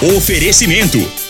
Oferecimento: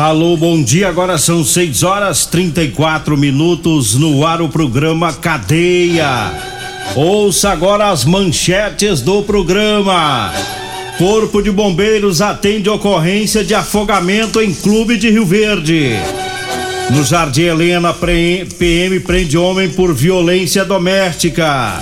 Alô, bom dia. Agora são 6 horas 34 minutos no ar o programa Cadeia. Ouça agora as manchetes do programa. Corpo de Bombeiros atende ocorrência de afogamento em clube de Rio Verde. No Jardim Helena, PM prende homem por violência doméstica.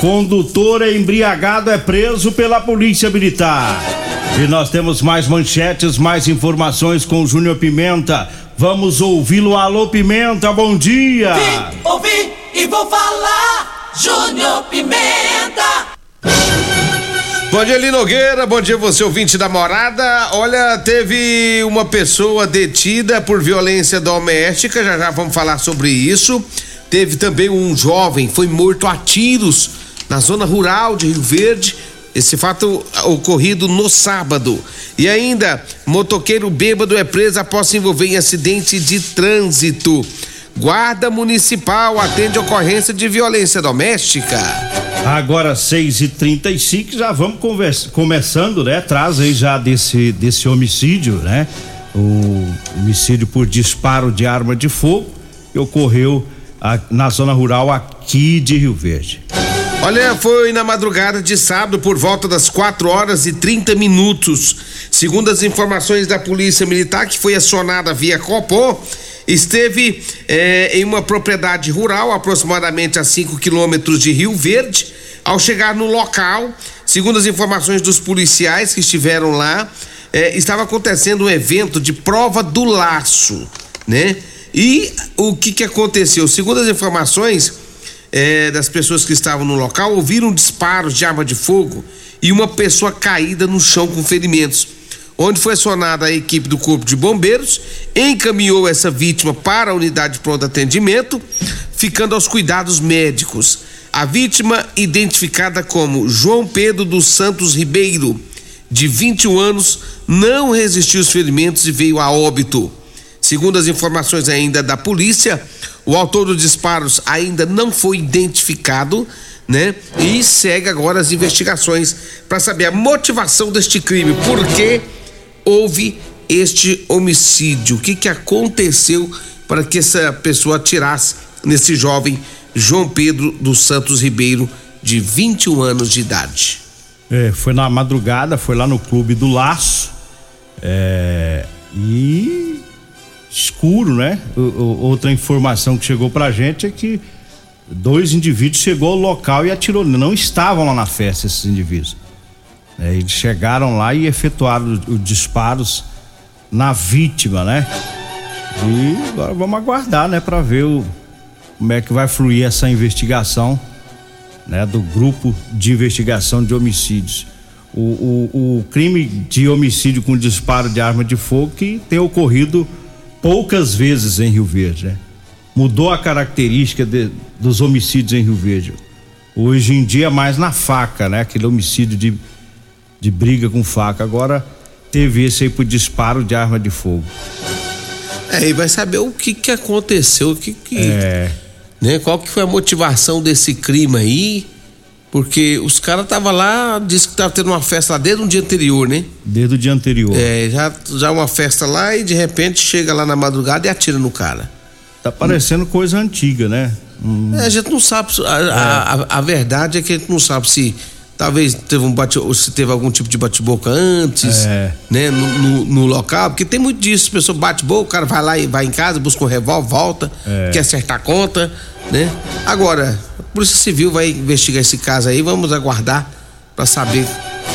Condutor embriagado é preso pela Polícia Militar. E nós temos mais manchetes, mais informações com o Júnior Pimenta. Vamos ouvi-lo. Alô, Pimenta, bom dia! Vim, ouvi e vou falar, Júnior Pimenta! Bom dia, Lino Nogueira. Bom dia, você ouvinte da morada. Olha, teve uma pessoa detida por violência doméstica, já já vamos falar sobre isso. Teve também um jovem, foi morto a tiros na zona rural de Rio Verde esse fato ocorrido no sábado. E ainda, motoqueiro bêbado é preso após se envolver em acidente de trânsito. Guarda Municipal atende ocorrência de violência doméstica. Agora 6 e 35 já vamos conversa, começando, né? Traz aí já desse, desse homicídio, né? O homicídio por disparo de arma de fogo que ocorreu a, na zona rural aqui de Rio Verde. Olha, foi na madrugada de sábado por volta das 4 horas e 30 minutos. Segundo as informações da Polícia Militar, que foi acionada via Copó, esteve eh, em uma propriedade rural, aproximadamente a 5 quilômetros de Rio Verde. Ao chegar no local, segundo as informações dos policiais que estiveram lá, eh, estava acontecendo um evento de prova do laço, né? E o que que aconteceu? Segundo as informações é, das pessoas que estavam no local ouviram disparos de arma de fogo e uma pessoa caída no chão com ferimentos. Onde foi acionada a equipe do Corpo de Bombeiros, encaminhou essa vítima para a unidade de pronto atendimento, ficando aos cuidados médicos. A vítima, identificada como João Pedro dos Santos Ribeiro, de 21 anos, não resistiu aos ferimentos e veio a óbito. Segundo as informações ainda da polícia, o autor dos disparos ainda não foi identificado, né? E segue agora as investigações para saber a motivação deste crime, por que houve este homicídio, o que que aconteceu para que essa pessoa atirasse nesse jovem João Pedro dos Santos Ribeiro, de 21 anos de idade. É, foi na madrugada, foi lá no Clube do Laço. É, e escuro, né? O, outra informação que chegou pra gente é que dois indivíduos chegou ao local e atirou. Não estavam lá na festa esses indivíduos. É, eles chegaram lá e efetuaram os disparos na vítima, né? E agora vamos aguardar, né, para ver o, como é que vai fluir essa investigação, né, do grupo de investigação de homicídios. O, o, o crime de homicídio com disparo de arma de fogo que tem ocorrido poucas vezes em Rio Verde, né? Mudou a característica de, dos homicídios em Rio Verde. Hoje em dia é mais na faca, né? Aquele homicídio de, de briga com faca. Agora teve esse aí por disparo de arma de fogo. É, e vai saber o que que aconteceu, o que que... É... Né? Qual que foi a motivação desse crime aí, Porque os caras estavam lá, disse que tava tendo uma festa lá desde um dia anterior, né? Desde o dia anterior. É, já, já uma festa lá e de repente chega lá na madrugada e atira no cara. Tá parecendo coisa antiga, né? Hum, É, a gente não sabe. A, a, a- a verdade é que a gente não sabe se talvez teve um bate, se teve algum tipo de bate-boca antes, É. né? No, no- no local, porque tem muito disso. A pessoa bate boca, o cara vai lá e vai em casa, busca um revólver, volta, É. quer acertar a conta, né? Agora, Polícia Civil vai investigar esse caso aí, vamos aguardar pra saber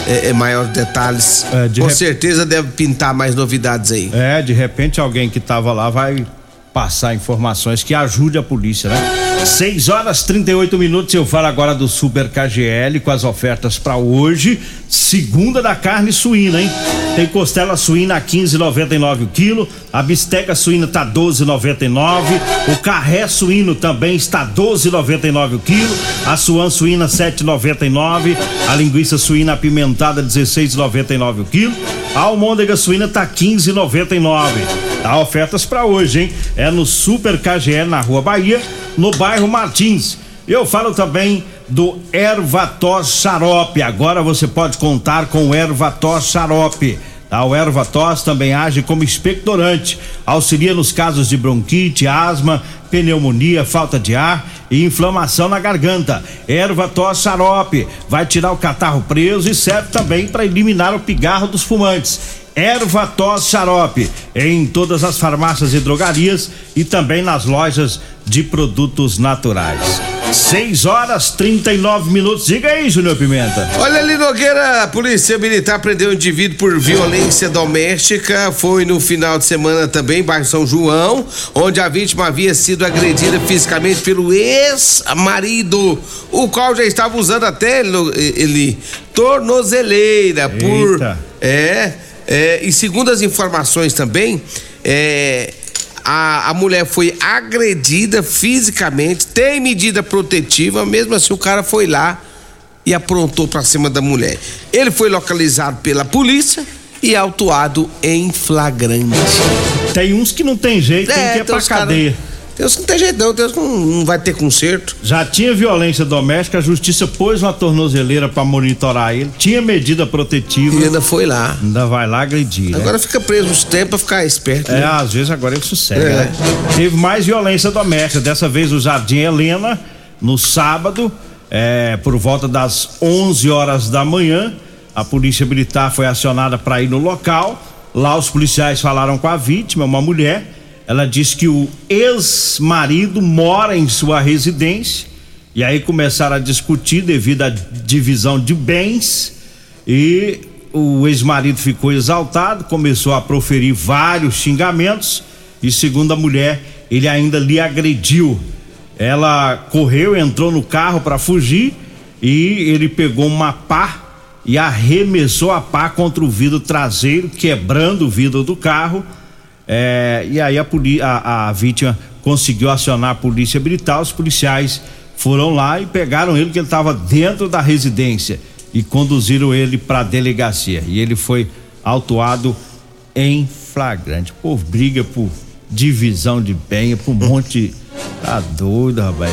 é, é, maiores detalhes. É, de Com rep- certeza deve pintar mais novidades aí. É, de repente alguém que tava lá vai passar informações que ajude a polícia, né? 6 horas 38 minutos. Eu falo agora do Super KGL com as ofertas para hoje. Segunda da carne suína, hein? Tem costela suína a 15,99 o quilo. A bisteca suína tá 12,99. O carré suíno também está 12,99 o quilo. A suan suína 7,99. A linguiça suína apimentada 16,99 o quilo. A almôndega suína tá 15,99. Há ofertas para hoje, hein? É no Super KGL na Rua Bahia, no bairro Martins. Eu falo também do Ervatos Xarope. Agora você pode contar com o Ervatos Xarope. Tá? O Ervatos também age como expectorante, auxilia nos casos de bronquite, asma, pneumonia, falta de ar e inflamação na garganta. Ervatos Xarope vai tirar o catarro preso e serve também para eliminar o pigarro dos fumantes. Erva tos xarope em todas as farmácias e drogarias e também nas lojas de produtos naturais. 6 horas 39 minutos. Diga aí, Júnior Pimenta. Olha ali, Nogueira, a polícia militar prendeu um indivíduo por violência doméstica. Foi no final de semana também, bairro São João, onde a vítima havia sido agredida fisicamente pelo ex-marido, o qual já estava usando até ele, ele tornozeleira por. Eita. É, é, e segundo as informações também, é, a, a mulher foi agredida fisicamente, tem medida protetiva, mesmo assim o cara foi lá e aprontou pra cima da mulher. Ele foi localizado pela polícia e autuado em flagrante. Tem uns que não tem jeito, tem que ir pra uns cara- que não tem jeito não, que não, não vai ter conserto. Já tinha violência doméstica, a justiça pôs uma tornozeleira pra monitorar ele, tinha medida protetiva, E ainda foi lá. ainda vai lá agredir. né? Agora fica preso uns tempos pra ficar esperto. É, né? às vezes agora ele sossega, É. né? Teve mais violência doméstica, dessa vez no Jardim Helena, no sábado, é, por volta das 11 horas da manhã. A polícia militar foi acionada para ir no local. Lá os policiais falaram com a vítima, uma mulher. Ela disse que o ex-marido mora em sua residência. E aí começaram a discutir devido à divisão de bens. E o ex-marido ficou exaltado, começou a proferir vários xingamentos e segundo a mulher, ele ainda lhe agrediu. Ela correu, entrou no carro para fugir e ele pegou uma pá e arremessou a pá contra o vidro traseiro, quebrando o vidro do carro. É, e aí a, a- a vítima conseguiu acionar a polícia militar, os policiais foram lá e pegaram ele que ele estava dentro da residência e conduziram ele para a delegacia e ele foi autuado em flagrante. Povo briga por divisão de bem, por um monte tá doido, rapaz.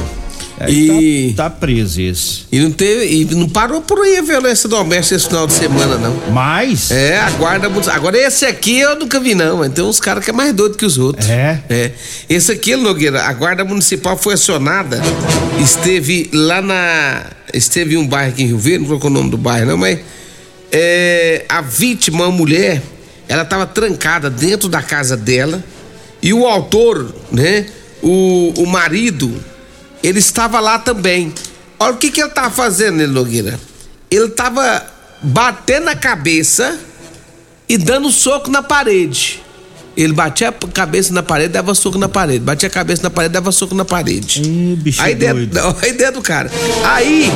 É, E- tá, tá preso esse. E não teve, e não parou por aí a violência doméstica esse final de semana, não. Mas É, a guarda. Agora esse aqui eu nunca vi, não. Tem uns caras que é mais doido que os outros. É? É. Esse aqui, Nogueira, a guarda municipal foi acionada. Esteve lá na. Esteve em um bairro aqui em Rio Verde, não colocou o nome do bairro, não, mas. é, a vítima, a mulher, ela estava trancada dentro da casa dela. E o autor, né? O, o marido, ele estava lá também. Olha o que, que ele estava fazendo, né, Nogueira? Ele estava batendo a cabeça e dando soco na parede. Ele batia a cabeça na parede, dava soco na parede. Batia a cabeça na parede, dava soco na parede. Ih, bicho aí dentro, doido. não, aí dentro do cara. Aí,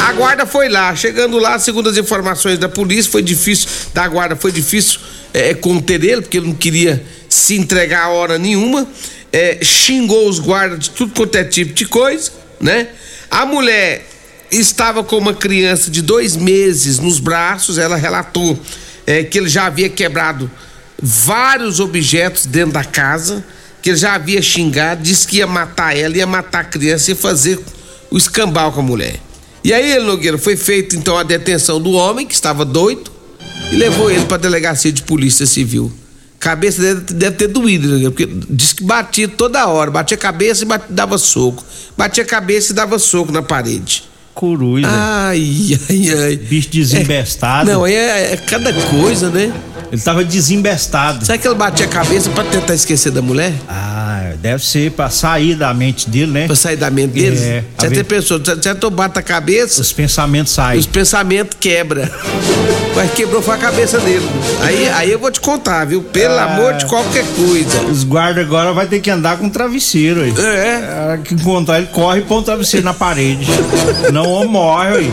a guarda foi lá. Chegando lá, segundo as informações da polícia, foi difícil, da guarda, foi difícil é, conter ele, porque ele não queria se entregar a hora nenhuma. É, xingou os guardas de tudo quanto é tipo de coisa, né? A mulher estava com uma criança de dois meses nos braços, ela relatou é, que ele já havia quebrado vários objetos dentro da casa, que ele já havia xingado, disse que ia matar ela, ia matar a criança e fazer o escambau com a mulher. E aí, Nogueira, foi feita então a detenção do homem que estava doido e levou ele para delegacia de polícia civil. Cabeça deve, deve ter doído, Nogueira, porque disse que batia toda hora, batia cabeça e batia, dava soco. Batia cabeça e dava soco na parede. Coruja. Ai, ai, ai. Bicho desembestado. Não, é, é cada coisa, né? Ele tava desembestado. Será que ele batia a cabeça pra tentar esquecer da mulher? Ah, deve ser pra sair da mente dele, né? Pra sair da mente dele? É, Você a até ver- pensou, você tu bate a cabeça, Os pensamentos saem. os pensamentos quebra. Mas quebrou foi a cabeça dele. Aí, aí eu vou te contar, viu? Pelo Ah. amor de qualquer coisa. Os guardas agora vai ter que andar com travesseiro aí. É. Hora que encontrar ele, corre e põe o travesseiro na parede. Não ou morre aí.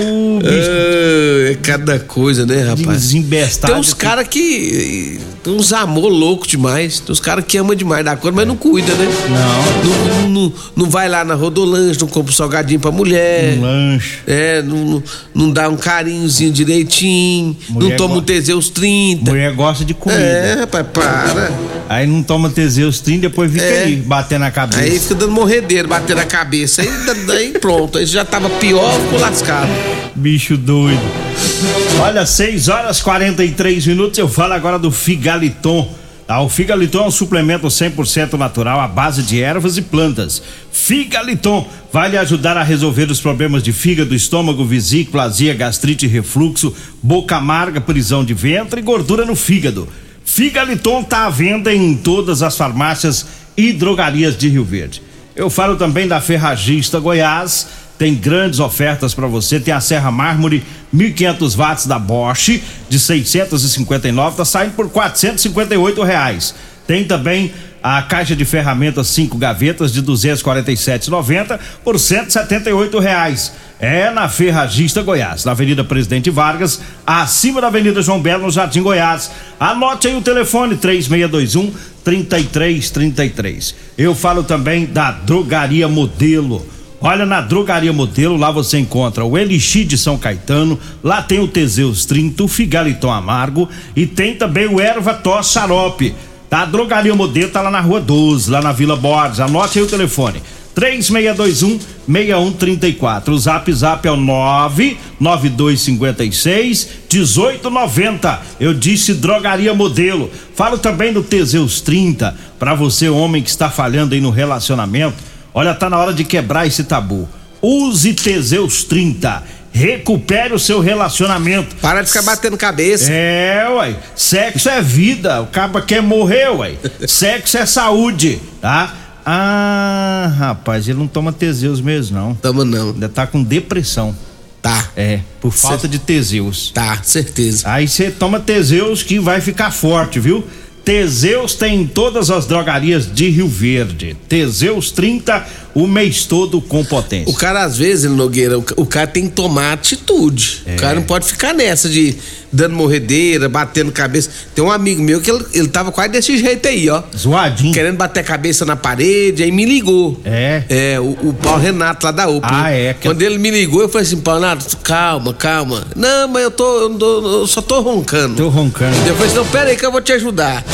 O bicho Ah, É cada coisa, né, rapaz? desembestado. Tem uns caras que. Tem uns amor louco demais. Tem uns caras que amam demais da coisa, mas não cuida, né? Não. Não, não, não vai lá na Rodolange, não compra um salgadinho pra mulher. Um lanche. É, não, não, não dá um carinhozinho direitinho. Mulher não toma go- um Teseus 30. Mulher gosta de comida. É, rapaz, para. Aí não toma Teseus 30, depois fica É. aí, batendo na cabeça. Aí fica dando morredeiro, batendo a cabeça. Aí, daí pronto. Aí já tava pior, ficou lascado. Bicho doido. Olha, 6 horas 43 minutos. Eu falo agora do Figaliton. Ah, o Figaliton é um suplemento 100% natural à base de ervas e plantas. Figaliton vai lhe ajudar a resolver os problemas de fígado, estômago, vesícula, azia, gastrite, refluxo, boca amarga, prisão de ventre e gordura no fígado. Figaliton está à venda em todas as farmácias e drogarias de Rio Verde. Eu falo também da Ferragista Goiás. Tem grandes ofertas para você. Tem a Serra Mármore 1500 watts da Bosch de 659, tá saindo por 458 reais. Tem também a caixa de ferramentas 5 gavetas de 247,90 por 178 reais. É na Ferragista Goiás, na Avenida Presidente Vargas, acima da Avenida João Belo, no Jardim Goiás. Anote aí o telefone 3621 3333. Eu falo também da Drogaria Modelo. Olha, na Drogaria Modelo, lá você encontra o Elixir de São Caetano, lá tem o Teseus 30, o Figaliton Amargo e tem também o Erva Tos Xarope. Tá? A Drogaria Modelo tá lá na Rua 12, lá na Vila Borges. Anote aí o telefone. 3621-6134. O zap zap é o 99256-1890. Eu disse Drogaria Modelo. Falo também do Teseus 30, para você, homem que está falhando aí no relacionamento. Olha, tá na hora de quebrar esse tabu. Use Teseus 30. Recupere o seu relacionamento. Para de ficar batendo cabeça. É, uai. Sexo é vida. O caba quer morrer, uai. Sexo é saúde, tá? Ah, rapaz, ele não toma Teseus mesmo, não. Tamo não. Ainda tá com depressão. Tá, É, por falta de Teseus. tá, certeza. Aí você toma Teseus que vai ficar forte, viu? Teseus tem em todas as drogarias de Rio Verde. Teseus 30, o mês todo com potência. O cara, às vezes, Nogueira, o, ca- o cara tem que tomar atitude. É. O cara não pode ficar nessa de dando morredeira, batendo cabeça. Tem um amigo meu que ele, ele tava quase desse jeito aí, ó. Zoadinho. Querendo bater a cabeça na parede, aí me ligou. É. É, o, o Paulo Renato lá da UPA. Ah, né? é, que- Quando ele me ligou, eu falei assim, Paulo Renato, calma, calma. Não, mas eu tô, eu, tô- eu só tô roncando. Tô roncando. Eu falei assim, não, pera aí que eu vou te ajudar.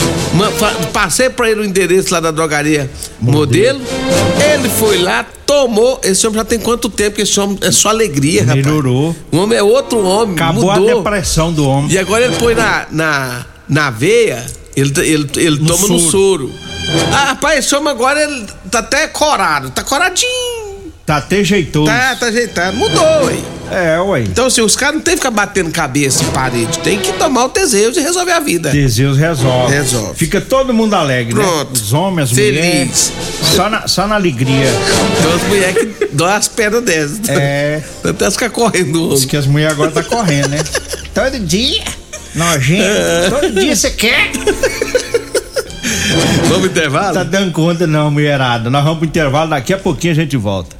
Passei pra ele o endereço lá da drogaria modelo. Ele foi lá, tomou. Esse homem já tem quanto tempo que esse homem é só alegria, rapaz. Melhorou. O homem é outro homem, Acabou mudou. a depressão do homem. E agora ele põe na, na, na veia, ele, ele, ele No toma no soro. soro. Ah, rapaz, esse homem agora ele tá até corado, tá coradinho. Tá até jeitoso. Tá, tá ajeitado, mudou, ué. É, ué. Então, assim, os caras não tem que ficar batendo cabeça em parede, tem que tomar o Teseus e resolver a vida. Teseus resolve. Resolve. Fica todo mundo alegre, Pronto. né? Os homens, as Feliz. mulheres. Só na, só na alegria. Então as mulheres que dão as pernas dessas. É. Até elas ficar correndo do Diz que as mulheres agora tá correndo, né? Todo dia. Nojento. Todo dia você quer. Vamos pro intervalo? Tá dando conta não, mulherada. Nós vamos pro intervalo, daqui a pouquinho a gente volta.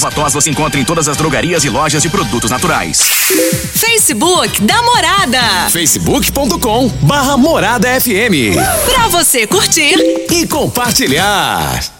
vitaminas. Ervatós você encontra em todas as drogarias e lojas de produtos naturais. Facebook da Morada. facebook.com barra Morada FM. Pra você curtir e compartilhar.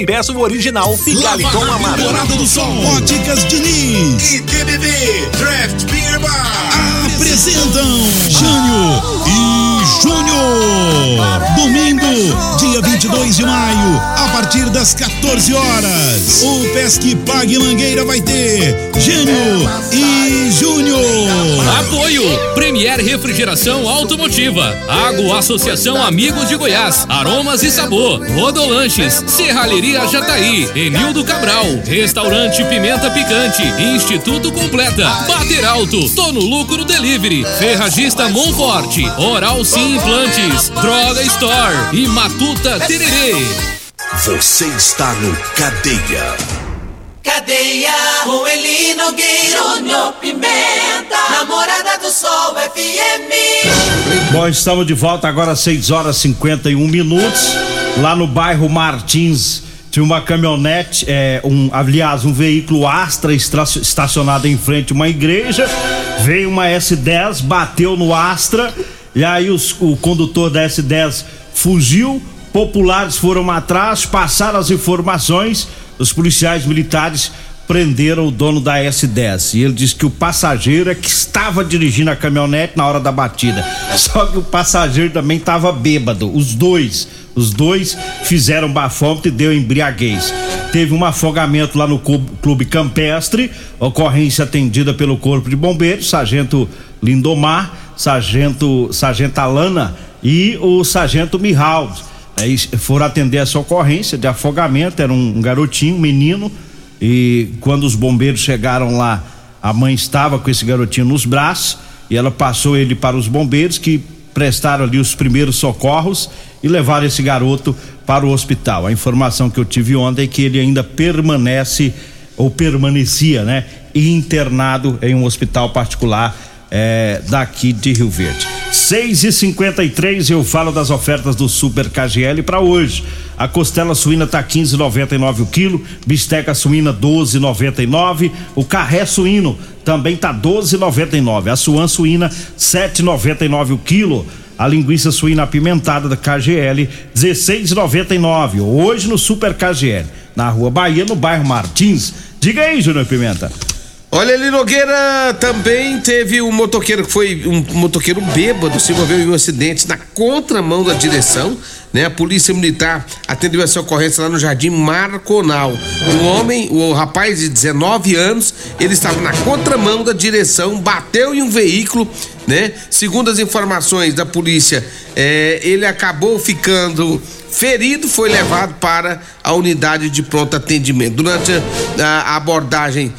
e peça o original Figaliton Amargo. Morada do Sol, Óticas Diniz e TBB Draft Beer Bar apresentam Jânio Júnior. Domingo, dia 22 de maio, a partir das 14 horas. O Pesque Pague Mangueira vai ter Jânio e Júnior. Apoio Premier Refrigeração Automotiva, Água Associação Amigos de Goiás, Aromas e Sabor, Rodolanches, Serralheria Jataí, Enildo Cabral, Restaurante Pimenta Picante, Instituto Completa, Bater Alto, Tô no Lucro Delivery, Ferragista Monforte, Oral Sim Implantes, Droga Store e Matuta Tererê. Você está no Cadeia. Cadeia, com Eli Nogueira, Júnior Pimenta, Namorada do Sol FM. Bom, estamos de volta agora às 6 horas e 51 minutos, lá no bairro Martins. Tinha uma caminhonete, é, um, aliás, um veículo Astra estacionado em frente a uma igreja. Veio uma S10, bateu no Astra, e aí os- o condutor da S10 fugiu. Populares foram atrás, passaram as informações. Os policiais militares prenderam o dono da S10. E ele disse que o passageiro é que estava dirigindo a caminhonete na hora da batida. Só que o passageiro também estava bêbado. Os dois. Os dois fizeram bafômetro e deu embriaguez. Teve um afogamento lá no Clube Campestre, ocorrência atendida pelo Corpo de Bombeiros, Sargento Lindomar, Sargento, Sargento Alana e o sargento Mihaldo. Aí foram atender essa ocorrência de afogamento, era um garotinho, um menino, e quando os bombeiros chegaram lá, a mãe estava com esse garotinho nos braços e ela passou ele para os bombeiros que prestaram ali os primeiros socorros e levaram esse garoto para o hospital. A informação que eu tive ontem é que ele ainda permanece ou permanecia, né, internado em um hospital particular é, daqui de Rio Verde. 6 e 53 eu falo das ofertas do Super KGL para hoje. A costela suína tá 15,99 o quilo, bisteca suína 12,99, o carré suíno também tá 12,99, a suan suína 7,99 o quilo. A linguiça suína apimentada da KGL 16,99. Hoje no Super KGL, na Rua Bahia, no bairro Martins. Diga aí, Júnior Pimenta. Olha ali, Nogueira, também teve um motoqueiro que foi um motoqueiro bêbado, se envolveu em um acidente na contramão da direção, né? A polícia militar atendeu essa ocorrência lá no Jardim Marconal. Um homem, o rapaz de 19 anos, ele estava na contramão da direção, bateu em um veículo, né? Segundo as informações da polícia, eh, ele acabou ficando ferido, foi levado para a unidade de pronto atendimento. Durante a, a abordagem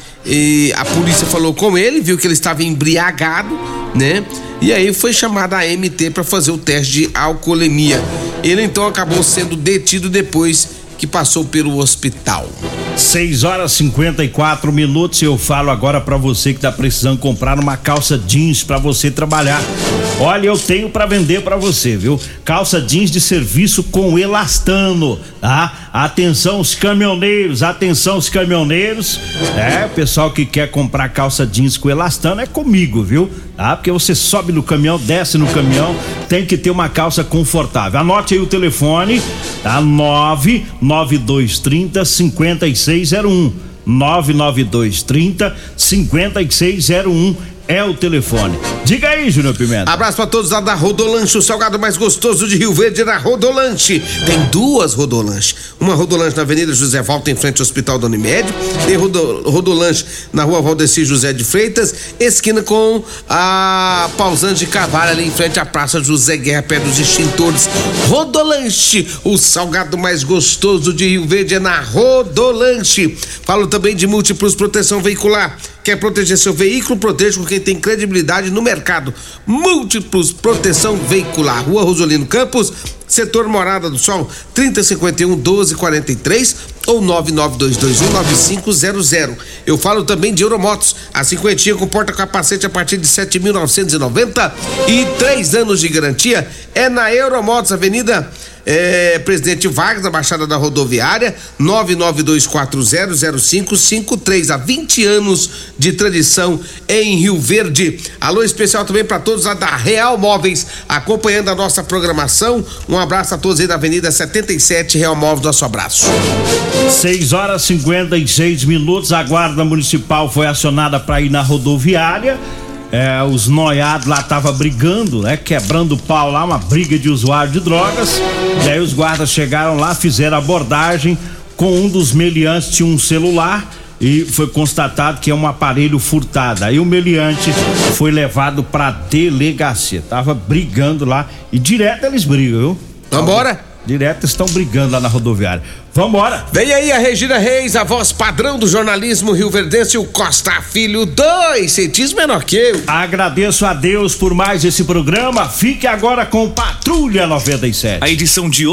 a polícia falou com ele, viu que ele estava embriagado, né? E aí foi chamada a MT para fazer o teste de alcoolemia. Ele então acabou sendo detido depois que passou pelo hospital. 6 horas 54 minutos. Eu falo agora para você que tá precisando comprar uma calça jeans para você trabalhar. Olha, eu tenho para vender para você, viu? Calça jeans de serviço com elastano, tá? Atenção os caminhoneiros, atenção os caminhoneiros. É, o pessoal que quer comprar calça jeans com elastano é comigo, viu? Tá? Porque você sobe no caminhão, desce no caminhão, tem que ter uma calça confortável. Anote aí o telefone, tá? 99230 5601. 99230 5601 é o telefone. Diga aí, Júnior Pimenta. Abraço pra todos lá da Rodolanche, o salgado mais gostoso de Rio Verde na Rodolanche. Tem duas Rodolanche. Uma Rodolanche na Avenida José Valta, em frente ao Hospital da Unimed. Tem Rodo, Rodolanche na Rua Valdeci José de Freitas, esquina com a Pausante de Carvalho, ali em frente à Praça José Guerra, perto dos extintores. Rodolanche, o salgado mais gostoso de Rio Verde é na Rodolanche. Falo também de múltiplos proteção veicular. Quer proteger seu veículo? Proteja com quem tem credibilidade no mercado. Múltiplos Proteção Veicular. Rua Rosolino Campos, setor Morada do Sol, 3051 1243 ou 992219500. Eu falo também de Euromotos, a cinquentinha com porta-capacete a partir de 7.990 e três anos de garantia. É na Euromotos, Avenida é, Presidente Vargas, na Baixada da Rodoviária, 992400553. Há 20 anos de tradição em Rio Verde. Alô especial também para todos lá da Real Móveis, acompanhando a nossa programação. Abraço a todos aí da Avenida 77 Real Móveis, nosso abraço. 6 horas 56 minutos. A Guarda Municipal foi acionada para ir na rodoviária. É, os noiados lá tava brigando, né? Quebrando o pau lá, uma briga de usuário de drogas. E aí os guardas chegaram lá, fizeram abordagem com um dos meliantes tinha um celular e foi constatado que é um aparelho furtado. Aí o meliante foi levado pra delegacia. Tava brigando lá e direto eles brigam, viu? Vambora? Direto estão brigando lá na rodoviária. Vambora! Vem aí a Regina Reis, a voz padrão do jornalismo Rio Verdense, o Costa Filho, dois centímetros menor que eu. Agradeço a Deus por mais esse programa. Fique agora com Patrulha 97. A edição de